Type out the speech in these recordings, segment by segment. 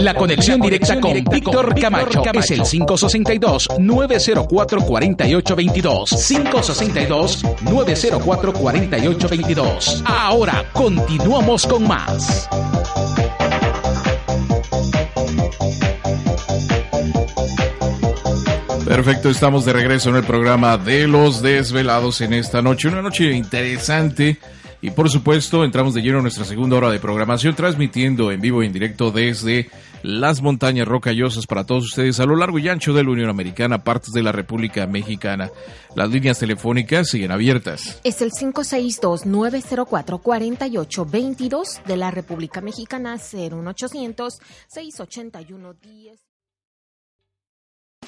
La conexión directa con Víctor Camacho es el 562-904-4822. 562-904-4822. Ahora continuamos con más. Perfecto, estamos de regreso en el programa de los desvelados en esta noche. Una noche interesante y por supuesto entramos de lleno a nuestra segunda hora de programación transmitiendo en vivo y en directo desde las montañas rocallosas para todos ustedes a lo largo y ancho de la Unión Americana, partes de la República Mexicana. Las líneas telefónicas siguen abiertas. Es el 562-904-4822 de la República Mexicana, 01800 681 10.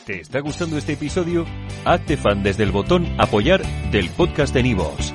¿Te está gustando este episodio? Hazte fan desde el botón Apoyar del podcast de Nivos.